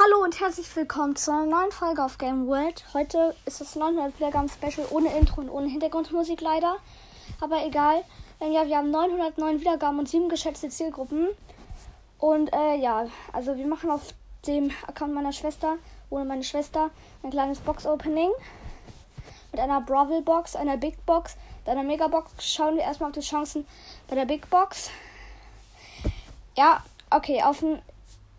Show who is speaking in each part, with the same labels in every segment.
Speaker 1: Hallo und herzlich willkommen zu einer neuen Folge auf Game World. Heute ist das 900 Wiedergaben Special ohne Intro und ohne Hintergrundmusik leider. Aber egal. Denn ja, wir haben 909 Wiedergaben und 7 geschätzte Zielgruppen. Und äh, ja, also wir machen auf dem Account meiner Schwester, ohne meine Schwester, ein kleines Box-Opening. Mit einer Bravel Box, einer Big Box, einer Mega Box. Schauen wir erstmal auf die Chancen bei der Big Box. Ja, okay, auf einen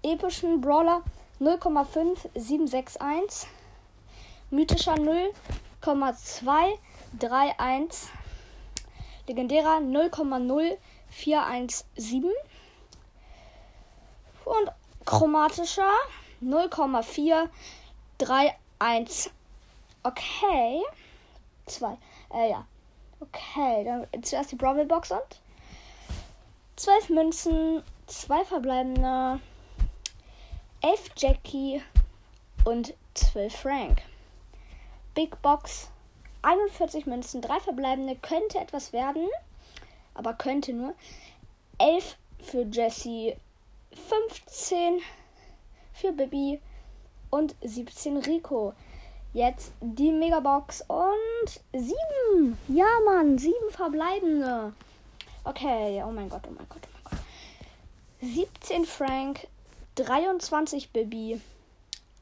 Speaker 1: epischen Brawler 0,5761. Mythischer 0,231. Legendärer 0,0417. Und chromatischer 0,431. Okay. Zwei. Äh, ja. Okay, dann zuerst die Brawl Box und 12 Münzen, zwei verbleibende 11 Jackie und 12 Frank. Big Box 41 Münzen, 3 verbleibende, könnte etwas werden, aber könnte nur. 11 für Jessie, 15 für Bibi und 17 Rico. Jetzt die Megabox und 7. Ja, Mann, 7 verbleibende. Okay, oh mein Gott, oh mein Gott, oh mein Gott. 17 Frank, 23 Bibi,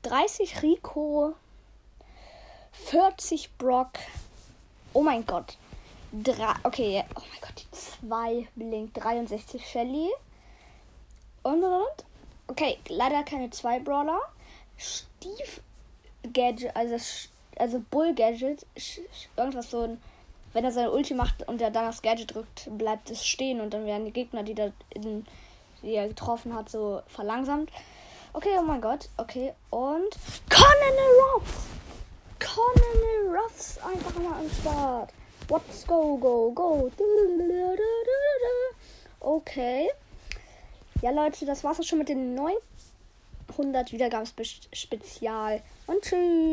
Speaker 1: 30 Rico, 40 Brock. Oh mein Gott. Drei, okay, oh mein Gott, die 2 blinkt. 63 Shelly. Und, und, und. Okay, leider keine 2 Brawler. Steve Gadget, also, also Bull Gadget. Irgendwas so ein. Wenn er seine Ulti macht und er dann das Gadget drückt, bleibt es stehen und dann werden die Gegner, die da in die er getroffen hat, so verlangsamt. Okay, oh mein Gott. Okay, und Colonel Ruffs. Colonel Ruffs einfach mal am Start. What's go, go, go. Okay. Ja, Leute, das war's auch schon mit dem 900 Wiedergabenspezial. Und tschüss.